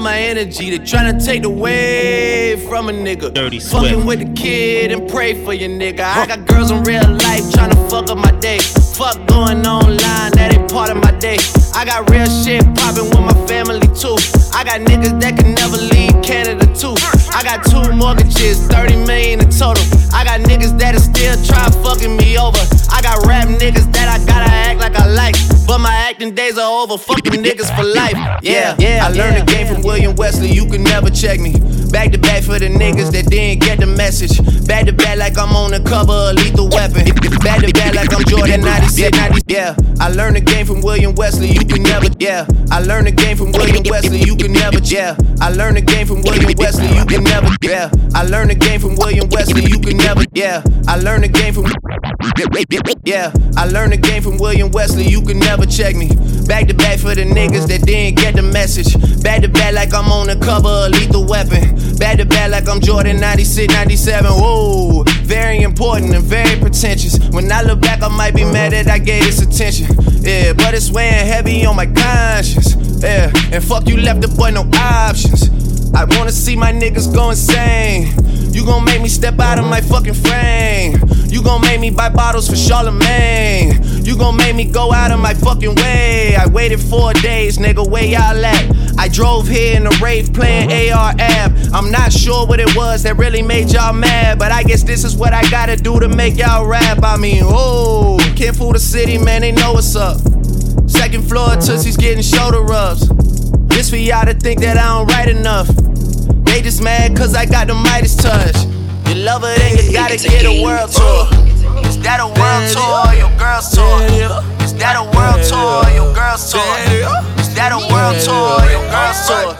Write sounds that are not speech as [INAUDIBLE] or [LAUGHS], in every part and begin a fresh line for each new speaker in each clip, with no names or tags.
of my energy. They tryna take away from a nigga.
Dirty
Fucking with the kid and pray for your nigga. I got girls in real life tryna fuck up my day. Fuck going online, that ain't part of my day. I got real shit poppin' with my family too. I got niggas that can never leave Canada too. I got two mortgages, 30 million in total. I got niggas that'll still try fucking me over. I got rap niggas that I gotta act like I like. But my acting days are over, fucking niggas for life. Yeah, yeah. I learned the game from William Wesley, you can never check me. Back to back for the niggas that didn't get the message. Back to back like I'm on the cover of Lethal Weapon. Back to back like I'm Jordan 96, 90. Yeah, I learned the game from William Wesley, you can never. Yeah, I learned the game from William Wesley, you can never. Yeah, I learned the game from William Wesley, you can never. Yeah, I learned the game from William Wesley, you can never. Yeah, I learned the game from. Yeah, I learned the game from William Wesley, you can never check me. Back to back for the niggas that didn't get the message. Back to back like I'm on the cover of Lethal Weapon. Back to back like I'm Jordan 96, 97. Whoa, very important and very pretentious. When I look back, I might be mad that I gave this attention. Yeah, but it's weighing heavy on my conscience. Yeah, and fuck you left the boy no options. I wanna see my niggas go insane. You gon' make me step out of my fucking frame. You gon' make me buy bottles for Charlamagne. You gon' make me go out of my fucking way. I waited four days, nigga, where y'all at? I drove here in a Wraith playing AR-AB. I'm not sure what it was that really made y'all mad, but I guess this is what I gotta do to make y'all rap. I mean, oh, can't fool the city, man, they know what's up. Second floor, Tootsie's getting shoulder rubs. This for y'all to think that I don't write enough. They just mad cause I got the Midas touch. You love it, then you gotta get a world tour. Is that a world tour or your girl's tour? Is that a world tour or your girl's tour? Is that a world tour or your girl's tour?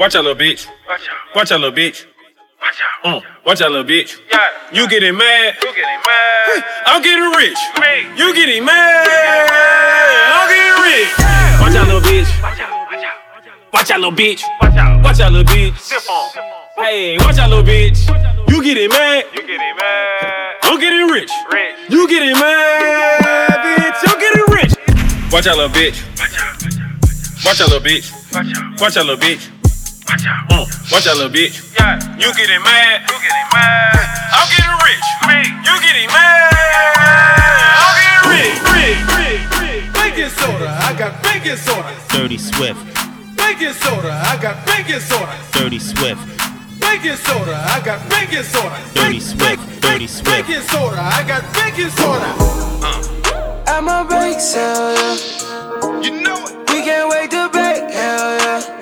Watch out, little bitch. Watch out, little bitch. Mm. Watch out, little bitch. You getting mad? You getting mad? I'm getting rich. You getting mad? I'm getting rich. Watch out, little bitch. Watch out, little bitch. Watch out, little bitch. Hey, watch out, little bitch. You getting mad? You getting mad? I'm getting rich. You getting mad, bitch? I'm getting rich. Watch out, little bitch. Watch out, little bitch. Watch out, little bitch. Uh, watch out, little bitch. You getting mad? You getting mad? I'm getting rich. Me. You getting mad? I'm getting rich. Rich. Rich. Rich.
Baking soda, I got baking soda.
Dirty Swift,
Baking soda, I got baking soda.
Dirty Swift,
Baking soda, I got baking soda.
Dirty Swift, Dirty Swift.
Baking soda, I got baking soda.
I'm a bake sale, yeah.
You know it.
We can't wait to bake, hell yeah.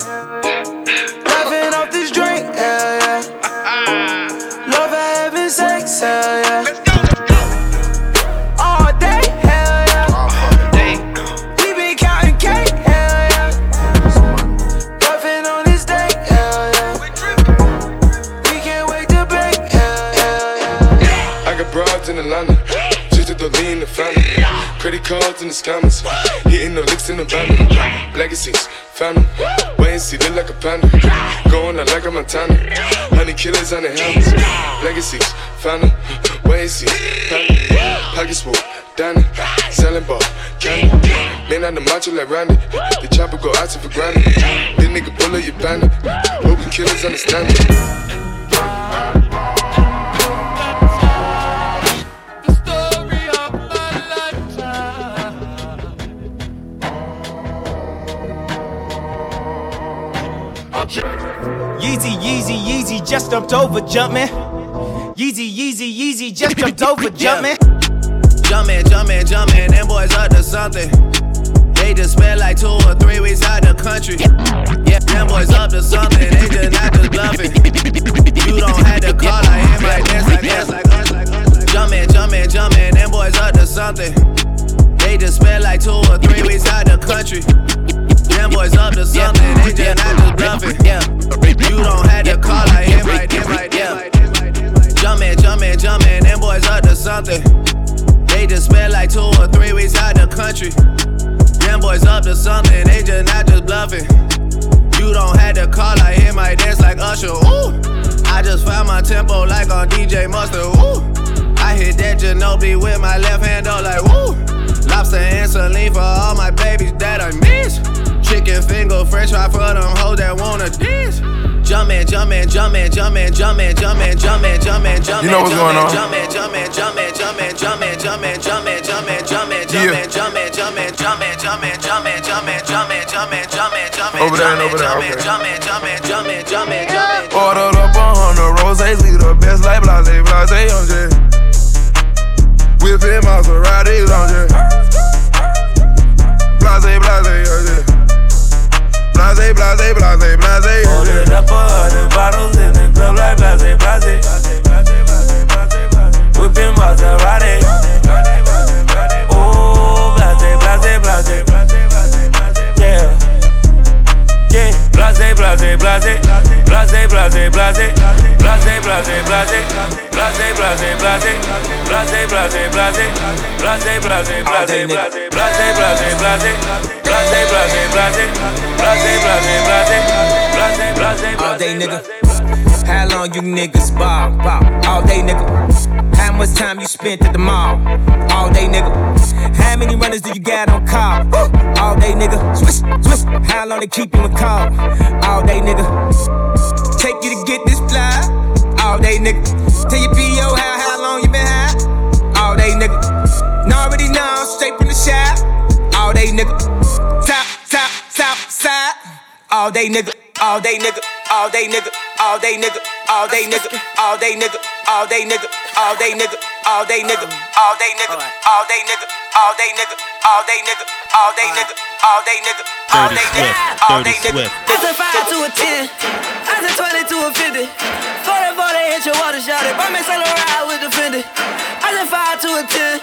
tell ya. Credit cards in the scammers, hitting the licks in the van. Legacies, family, wait and see, look like a panda. Going out like a Montana, honey killers on the helmets. Legacies, family, wait and see, family. Pockets full, Danny, selling ball, candy. Man on the macho like Randy, the chopper go out to for granted. This nigga bullet your bandit, hoping killers understand it.
Yeezy, Yeezy, Yeezy just jumped over, jumpin'. Yeezy, Yeezy, Yeezy just jumped over, [LAUGHS] jumpin'.
Jumpin', jumpin', jumpin', them boys up to something. They just spent like two or three weeks out the country. Yeah, them boys up to something, they just not just bluffing. You don't have to call I am like this, like this, like this, like this. Jumpin', jumpin', jumpin', them boys up to something. They just spent like two or three weeks out the country. Them boys up to something, they just not just bluffing. Yeah, you don't have to call like him like this, like this, like this, like this. Jumpin', jumpin', jumpin', them boys up to something. They just spent like two or three weeks out the country. Them boys up to something, they just not just bluffing. You don't have to call like him like this, like Usher. Ooh, I just found my tempo like on DJ Mustard. Ooh, I hit that Ginobili with my left hand, though, like woo. Lobster and saline for all my babies that I miss. Chicken finger, fresh fry for them hoes that wanna dance. Jumpin', jumpin', jumpin', jumpin', jumpin', jumpin', jumpin', jumpin', jumpin'.
You know what's going on.
Jumpin', jumpin', jumpin', jumpin', jumpin', jumpin', jumpin', jumpin', jumpin',
Yeah.
jumpin', jumpin', jumpin', jumpin', jumpin', jumpin', jumpin', jumpin', jumpin', jumpin',
Over there and over there,
jumpin',
okay.
jumpin', jumpin', jumpin', jumpin', jumpin'.
Ordered Blase, blase, blase, blase, J.
Ordered up a hundred bottles in the club like blase, blase. Whipping Maserati. Oh, blase, blase, blase. Yeah. Yeah. Blase, blase, blase. Blase, blase, blase. Blase, blase, blase. Blase, blase, blase. Blase, blase, blase. Blase, blase, blase. Blase, blase, blase. Blase, blase, blase. Blase, blase, blase. Blase, blase, blase.
All day, nigga. How you niggas ball? All day, nigga. How much time you spent at the mall? All day, nigga. How many runners do you got on call? All day, nigga. Swish, swish. How long they keep you in call? All day, nigga. Take you to get this fly. All day, nigga. Tell your PO how, how long you been high? All day, nigga. And already know, straight from the shop. All day, nigga. Top, top, top, side. All day, nigga. All day, nigga. All day, nigga. All day, nigga. All day, nigga. All day, nigga. All day, nigga. All day, nigga. All day, nigga. All day, nigga. All day, nigga. All day, nigga. All day, nigga. All day, nigga. All day, nigga. All day, nigga. All day, nigga.
I said 5 to a 10. I said 20 to a 50. 40 for they hit your water shot it. Buy me Saint Laurent with the Fendi. I said 5 to a 10.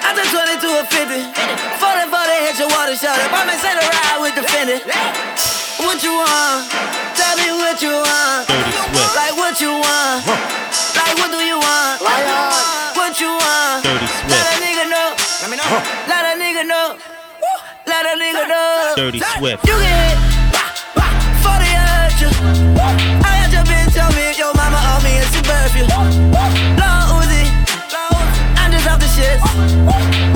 I said 20 to a 50. 40 for they hit your water shot it. Buy me Saint Laurent with the Fendi. What you want? Tell me what you want.
Dirty Swift.
Like what you want. Like what do you want? What you want?
Dirty
Let a nigga know. Let me know. Let a nigga know. Let a nigga know.
Dirty Swift.
You get hit. For the hurt you. I got your bitch on me. Your mama on me and she birth Uzi. I'm just off the shit.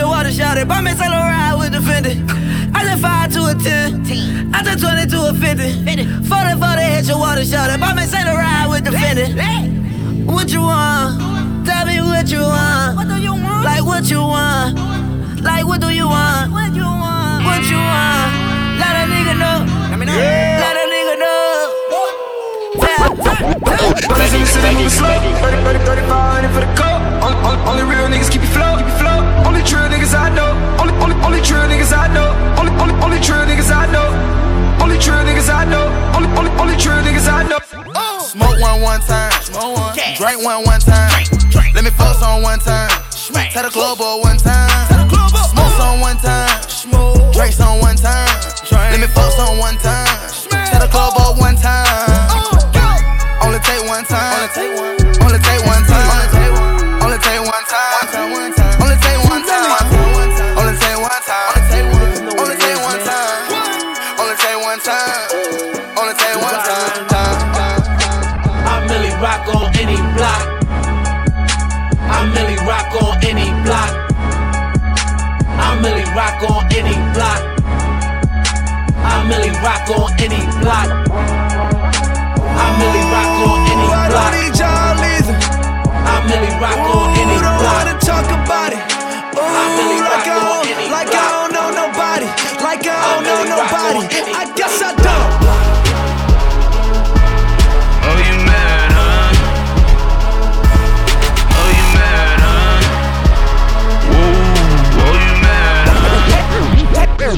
your water shouted. Buy me solo ride with the Fendi. I just five to a ten. I just twenty to a fifty. Forty forty hit your water shouted. Buy me solo ride with the Fendi. What you want? Tell me what you want. What do you want? Like what you want? Like what do you want? What you want? What you want? Let a nigga know. Let me know. Let a nigga know.
Listen, listen, listen, slow. 30, for the cold. Only, only, only real niggas keep you flow. Keep you flow. Only true niggas I know. Only, only, only true niggas I know. Only, only, only true niggas I know. Only true niggas I know. Only, only, only true niggas I know.
Smoke one one time. Smoke one. Yeah. Drink one one time. Let me fuck on one time. Tell the club boy one time. Smoke some one time. Drink some one time. Let me fuck some one time. Tell the club boy one time. Only take one time. Only take one. Only take one time. Only
rock on any block. I really rock on any block. I really rock on any block. I really rock on any block.
wanna talk about it. Ooh,
I really
like I
rock on
don't,
any
like I
block.
don't know nobody. Like I don't know
rock on
nobody. I guess I don't.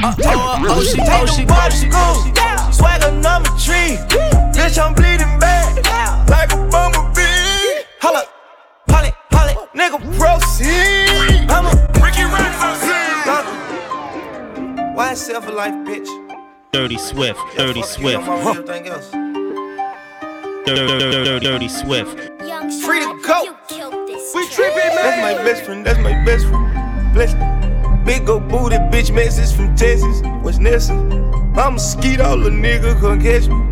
Huh? Oh, oh,
she, oh, she, oh, she,
Swagger number three. Bitch, I'm bleeding bad. Like a bumblebee. Holla, holly, holly, nigga, proceed. I'm a Ricky Why self a life, bitch?
Dirty Swift, Dirty Swift,
Everything else.
Dirty, Dirty Swift.
Free to go. We tripping, man. That's my best friend. That's my best friend. Bless me. Big old booty bitch message from Texas. What's Nessa? I'm a skeet all the nigga come catch me.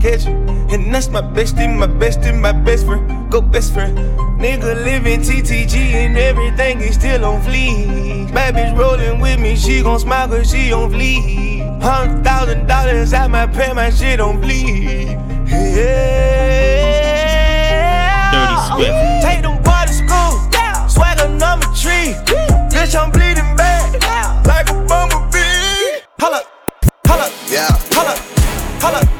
Catch me. And that's my bestie, my bestie, my best friend. Go best friend. Nigga living TTG and everything is still on fleek. Bad bitch rolling with me, she gon' smile cause she on fleek. Hundred thousand dollars at my pay, my shit on bleed. Yeah.
Dirty Swift.
Take them boys to school. Swagger number three. Bitch, I'm bleeding
Yeah.
holla, holla,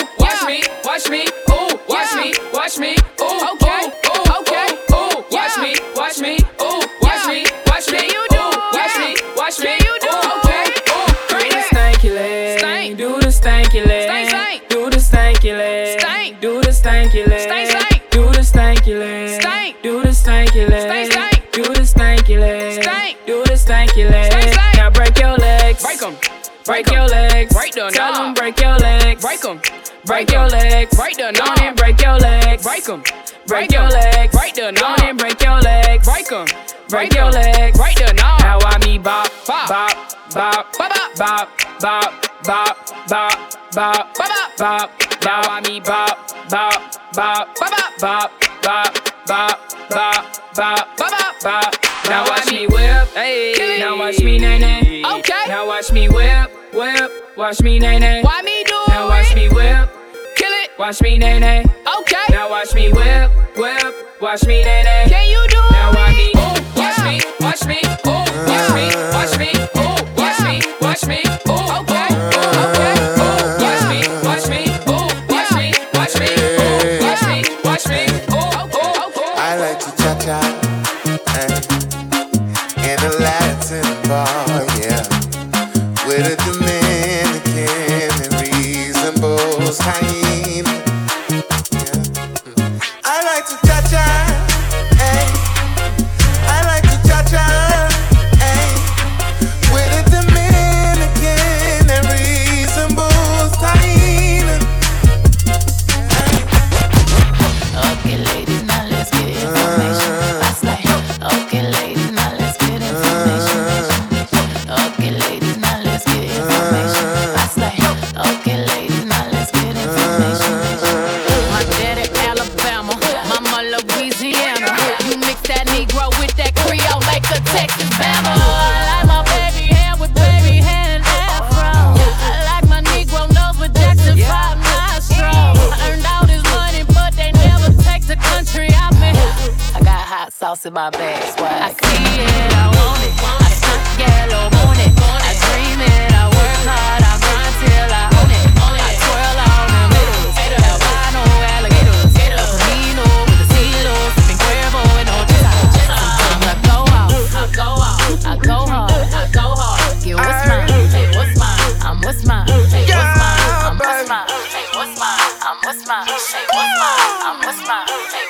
break your legs,
Break the
Tell
knob.
'em break your legs,
Break 'em.
break your legs,
Break the
Go on and break your legs,
Break 'em.
break your legs,
Break the
Go on and break your legs,
Break 'em.
break your legs,
Break the knob.
Now I me bop,
Bop.
bop, bop,
Bop, bop.
bop, bop, bop, bop, bop,
Bop,
bop. Now I me bop, bop, bop,
Bop,
bop, bop, bop, bop, bop,
Bop,
bop. Now
Now
watch me whip,
Hey.
Now watch me nae nae.
Okay.
Now watch me whip, whip. Watch me nae nae.
Why me do
Now watch me whip,
Kill it.
watch me nae nae.
Okay.
Now
watch me whip, whip, watch me nae nae.
Can you do it?
Now watch me, ooh, watch me, watch me, ooh, watch me, watch me, ooh, watch me, watch me, ooh, okay,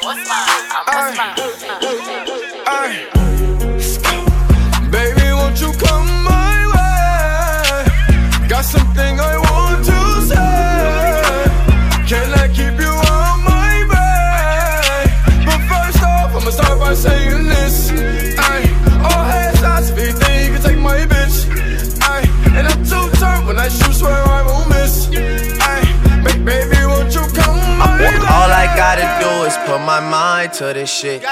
what's mine? I'm what's mine?
To this
shit.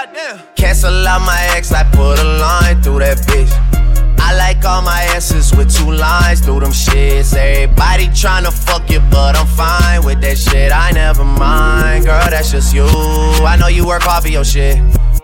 Cancel out my ex, I put a line through that bitch. I like all my asses with two lines through them shits. Everybody tryna fuck you, but I'm fine with that shit. I never mind, girl, that's just you. I know you work hard for your shit.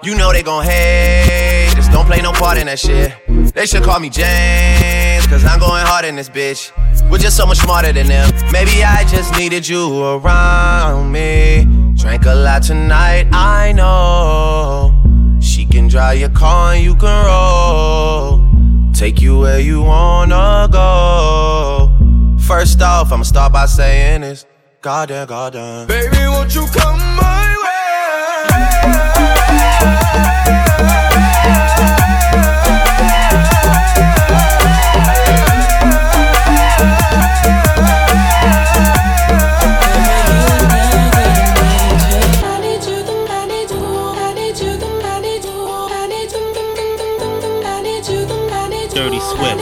You know they gon' hate, just don't play no part in that shit. They should call me James, cause I'm going hard in this bitch. We're just so much smarter than them. Maybe I just needed you around me. Drank a lot tonight, I know. She can drive your car and you can roll. Take you where you wanna go. First off, I'ma start by saying this. Goddamn, goddamn.
Baby, won't you come my
Dirty Swift.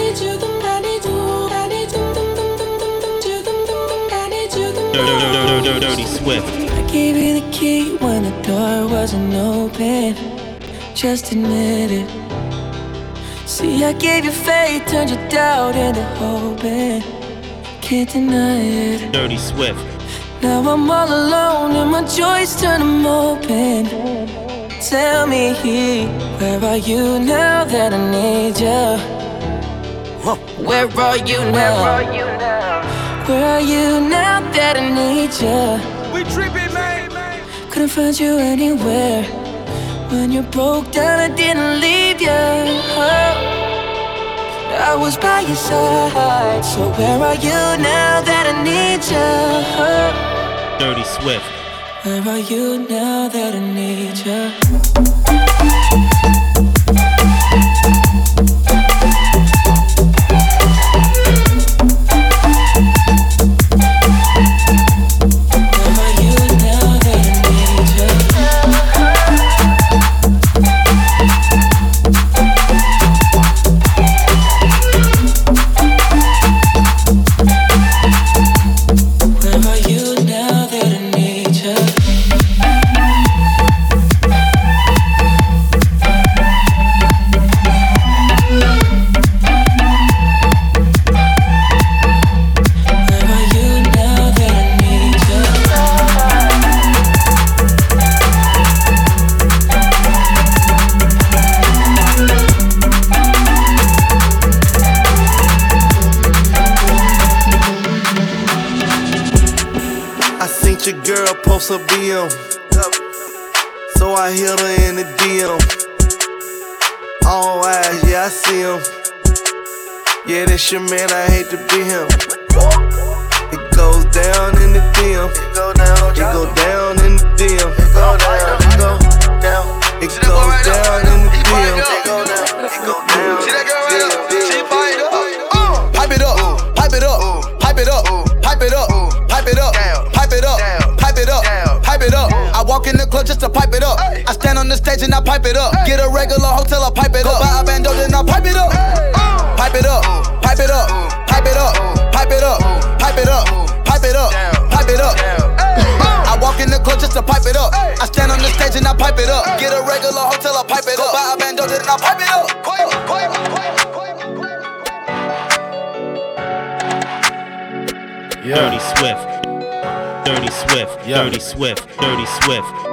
Dirty, dirty, dirty Swift.
I gave you the key when the door wasn't open. Just admit it. See, I gave you faith, turned your doubt into hoping. Can't deny it.
Dirty Swift.
Now I'm all alone and my joys turn them open. Tell me, where are you now that I need you? Where are you now? Where are you now that I need you?
We tripping, man.
Couldn't find you anywhere. When you broke down, I didn't leave you. I was by your side. So where are you now that I need you?
Dirty Swift.
Where are you now that I need you?
Wants a BM. So I hit her in the DM. All eyes, yeah, I see him. Yeah, that's your man, I hate to be him. It goes down in the DM. It go down, it go down in the DM. It go down, it go down. It goes down in the DM. It go down, it go down.
On the stage and I pipe it up. Get a regular hotel, I pipe it up. Buy a bando, then I pipe it up. Pipe it up, pipe it up, pipe it up, pipe it up, pipe it up, pipe it up, pipe it up. I walk in the club just to pipe it up. I stand on the stage and I pipe it up. Get a regular hotel, I pipe it up. Buy a bando, then I pipe it up. Yeah.
Dirty Swift. Dirty Swift. yeah. Dirty Swift. Dirty Swift.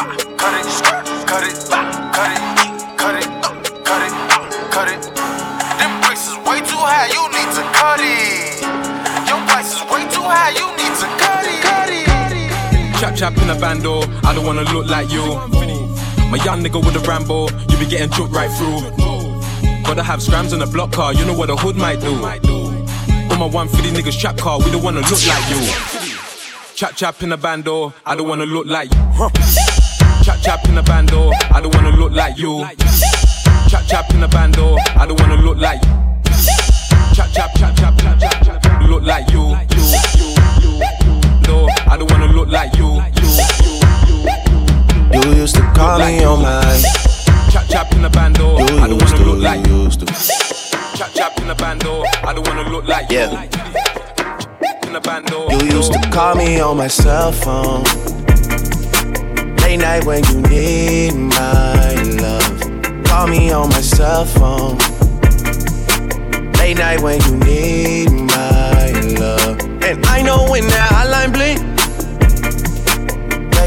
Chap chap in a bando, I don't wanna look like you. My young nigga with a Rambo, you be getting choked right through. Gotta have scrams on a block car, you know what a hood might do. On my 150 niggas trap car, we don't wanna look like you. Chap chap in a bando, I don't wanna look like you. Chap chap in a bando, I don't wanna look like you. Chap chap in a bando, I don't wanna look like you. Chap chap chap chap chap chap look like you. I don't wanna look like you. you.
You used to call me on my.
Chap chap in the bando,
You
I don't wanna
to,
look like
you used to.
Chap chap in the bando, I don't wanna look like
Yeah.
you. In the bando,
You used to call me on my cell phone. Late night when you need my love. Call me on my cell phone. Late night when you need my love. And I know when that hotline bling,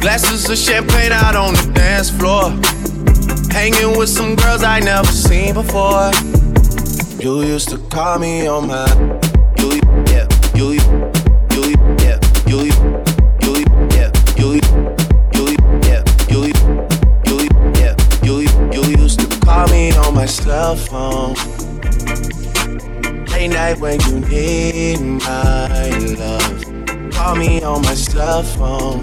Glasses of champagne out on the dance floor. Hanging with some girls I never seen before. You used to call me on my. You, yeah, you, you, yeah, you, you, yeah, you, you, yeah, you, you, you used to call me on my cell phone. Late night when you need my love. Call me on my cell phone.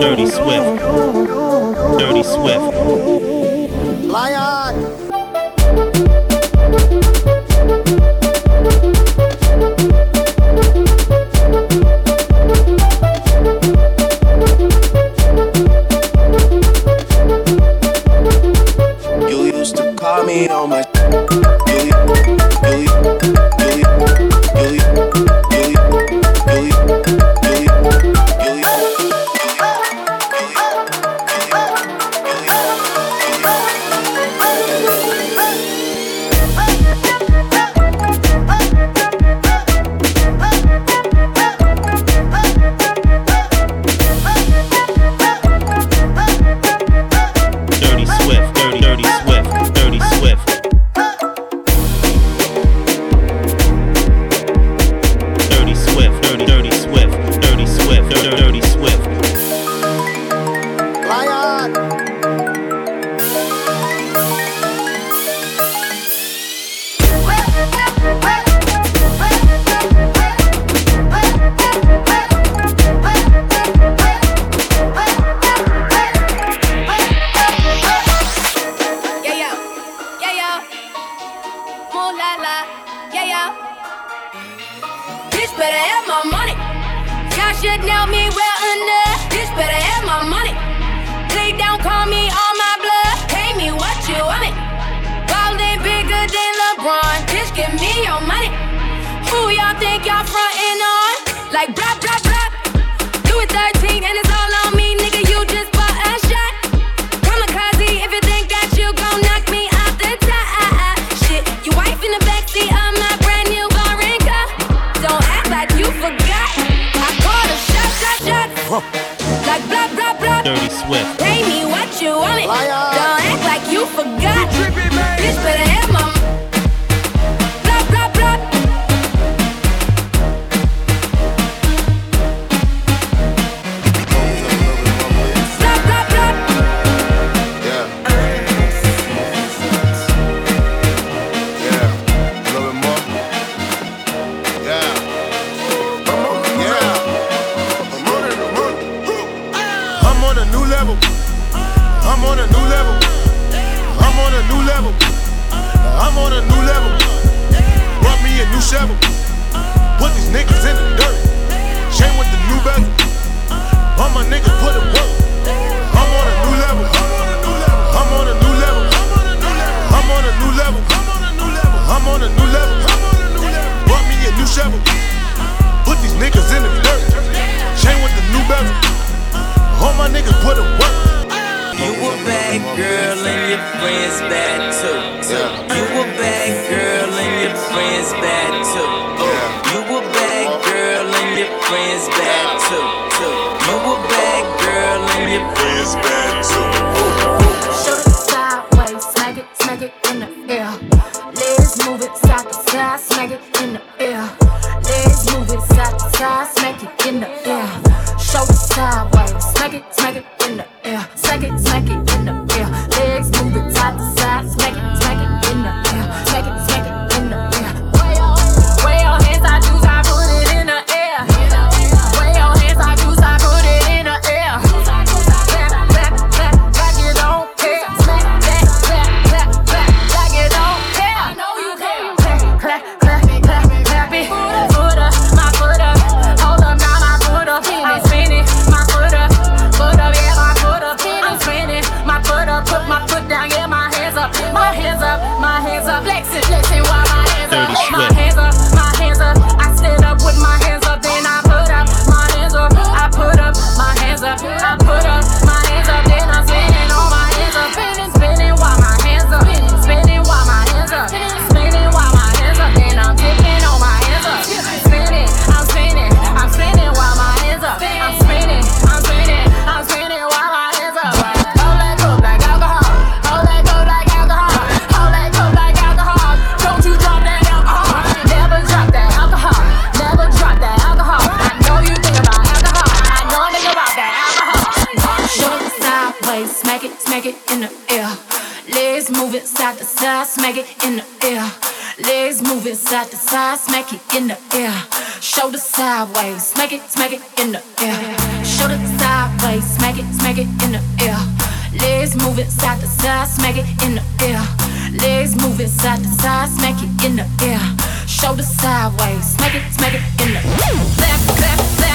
Dirty Swift. Dirty Swift.
Lion.
Dirty Swift.
investment. shoulder sideways, smack it, smack it in the air. Legs moving side to side, smack it in the air. Legs moving side to side, smack it in the air. Shoulder sideways, smack it, smack it in the air.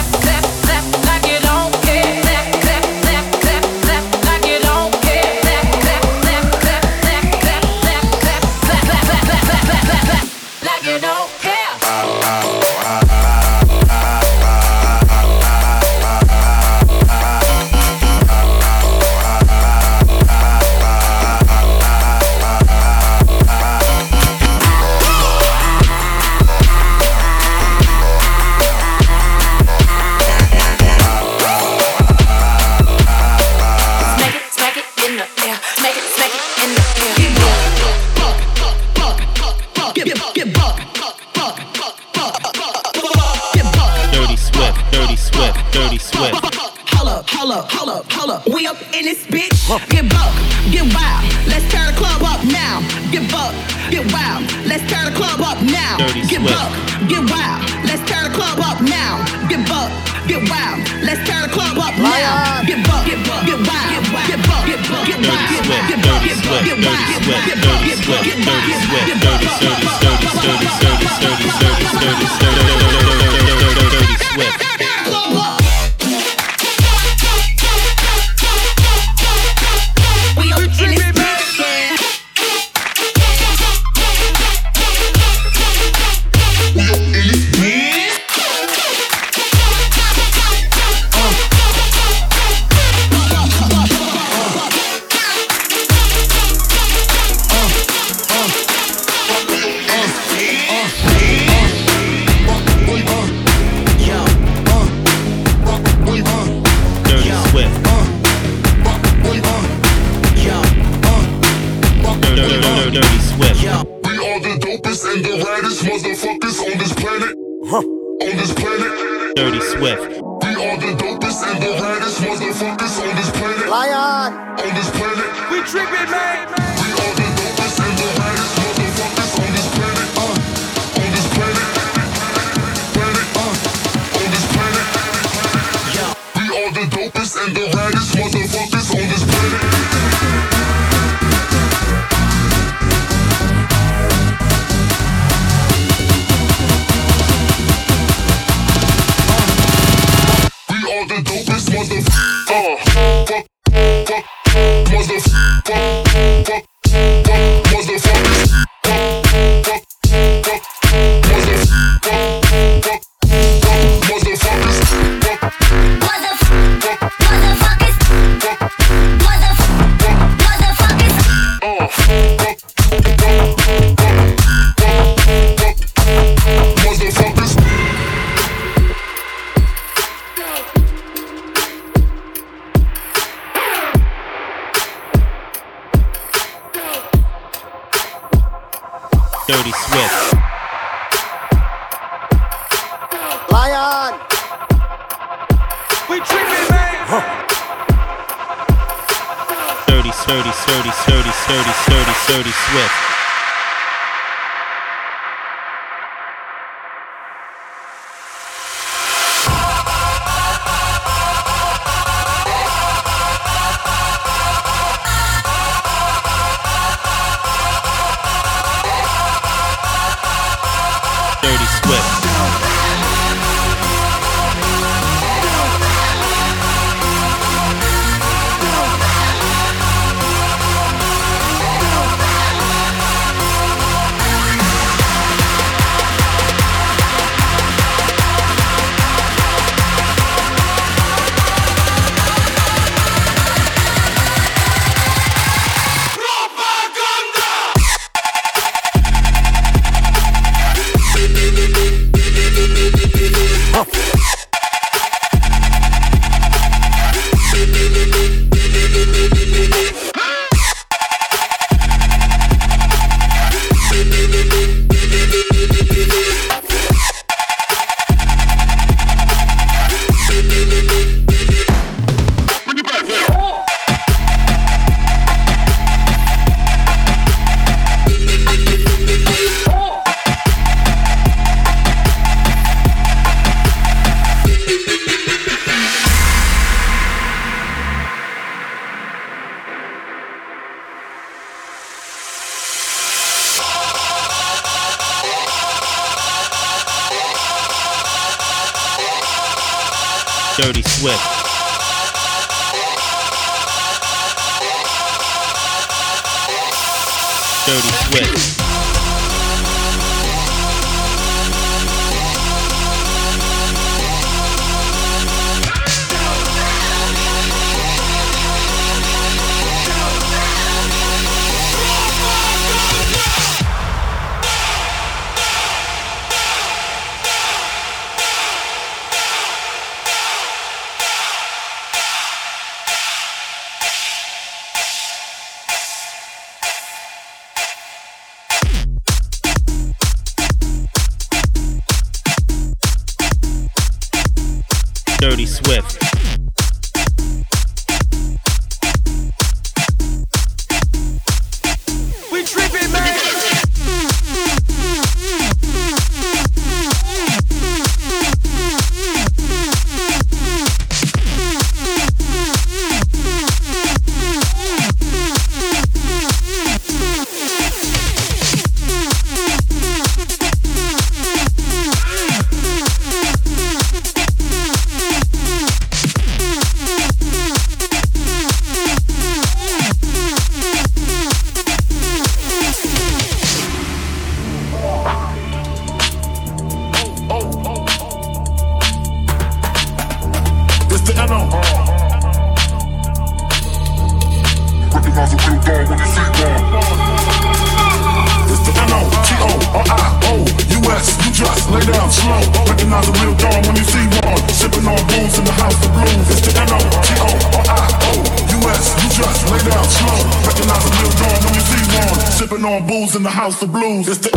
Recognize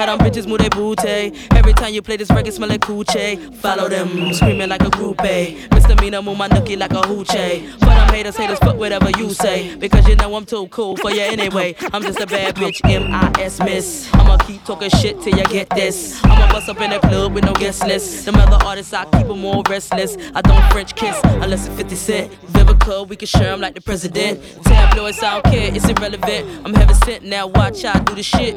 how them bitches move their booty? Every time you play this record, smell like coochie. Follow them, screaming like a groupie. Misdemeanor, move my nookie like a hoochie. For them haters, haters, fuck whatever you say. Because you know I'm too cool for you anyway. I'm just a bad bitch, M.I.S. Miss. I'ma keep talking shit till you get this. I'ma bust up in the club with no guest list. Them other artists, I keep them more restless. I don't French kiss unless it's 50 Cent. Vivica, we can share 'em like the president. Tabloids, I don't care, it's irrelevant. I'm heaven sent now, watch I do the shit.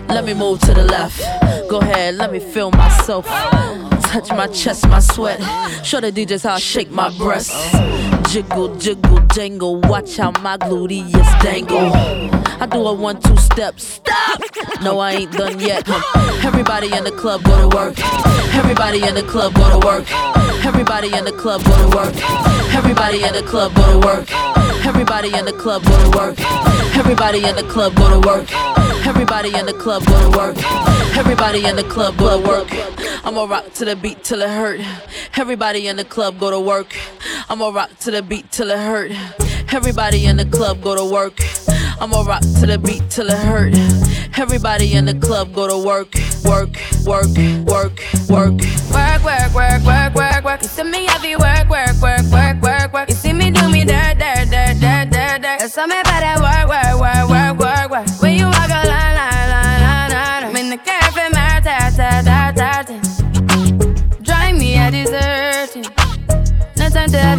let me move to the left. Go ahead, let me feel myself. Touch my chest, my sweat. Show the DJs how I shake my breasts. Jiggle, jiggle, jangle. Watch how my gluteus dangle. I do a one, two step. Stop! No, I ain't done yet. Everybody in the club go to work. Everybody in the club go to work. Everybody in the club go to work. Everybody in the club go to work. Everybody in the club go to work. Everybody in the club go to work. Everybody in the club go to work. Everybody in the club go to work. I'ma rock to the beat till it hurt. Everybody in the club go to work. I'ma rock to the beat till it hurt. Everybody in the club go to work. I'ma rock to the beat till it hurt. Everybody in the club go to work, work, work, work, work.
Work, work, work, work, work, work. You see me heavy work, work, work, work, work, work. You see me do me dirt, dirt, dirt, dirt, dirt, dirt. There's something about that work, work, work, work, work, work. When you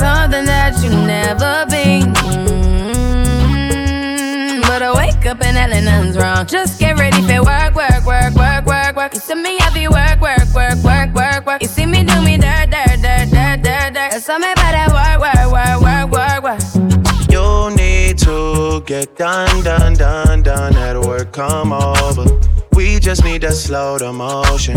something that you never been. Mm, But I wake up and hell nothing's wrong. Just get ready for work, work, work, work, work, work. You see me heavy work, work, work, work, work, work. You see me do me dirt, dirt, dirt, dirt, dirt, dirt. There's something about that work, work, work, work, work, work.
You need to get done, done, done, done at work. Come over. We just need to slow the motion.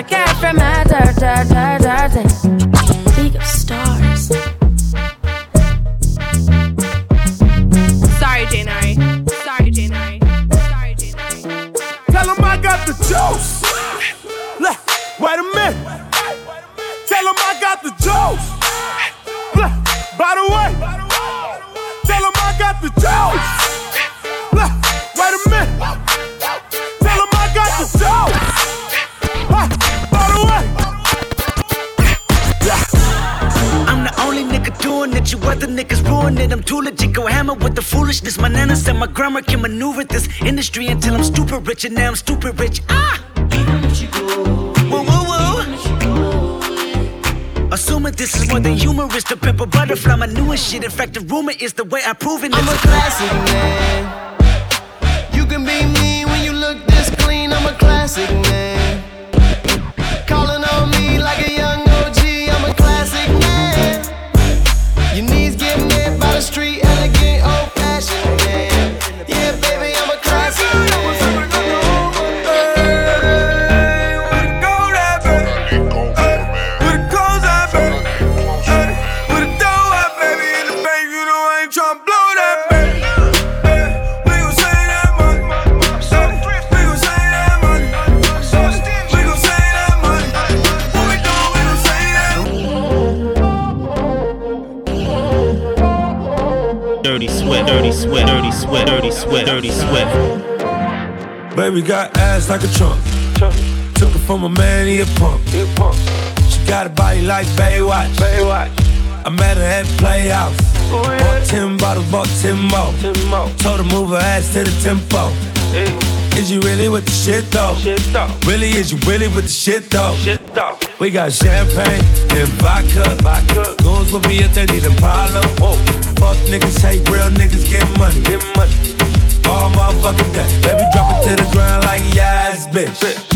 la. When the cat from my dirt, dirt, dirt, dirt, dirt. League of Stars.
Sorry, Janari. Sorry, Janari. Sorry, Janari.
Tell him I got the juice. Look, wait a minute. Tell him I got the juice. Look, by the way, tell him I got the juice.
doing it. You other niggas
ruining it. I'm too legit. Go hammer with the foolishness. My nana said my grandma can maneuver this industry until I'm stupid rich, and now I'm stupid rich. Ah. Woo woo woo. Assuming this is more than humorous to pepper butterfly, my newest shit. In fact, the rumor is the way I prove it.
I'm a classic man. You can be mean when you look this clean. I'm a classic man.
Swift, Dirty sweat, Dirty sweat.
Baby got ass like a trunk. Took it from a man, he a punk. She got a body like Baywatch. Baywatch. I met her at Playhouse. Bought ten bottles, bought ten more. Told her move her ass to the tempo. Is you really with the shit though? Shit though. Really, is you really with the shit though? Shit though. We got champagne and vodka. Vodka. Goons will be if they need a problem. Whoa. Fuck niggas, hate real niggas, get money. Get money. All motherfuckers day. Let me drop it to the ground like yes, bitch. bitch.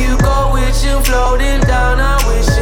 You
go,
wishing, floating down, I wish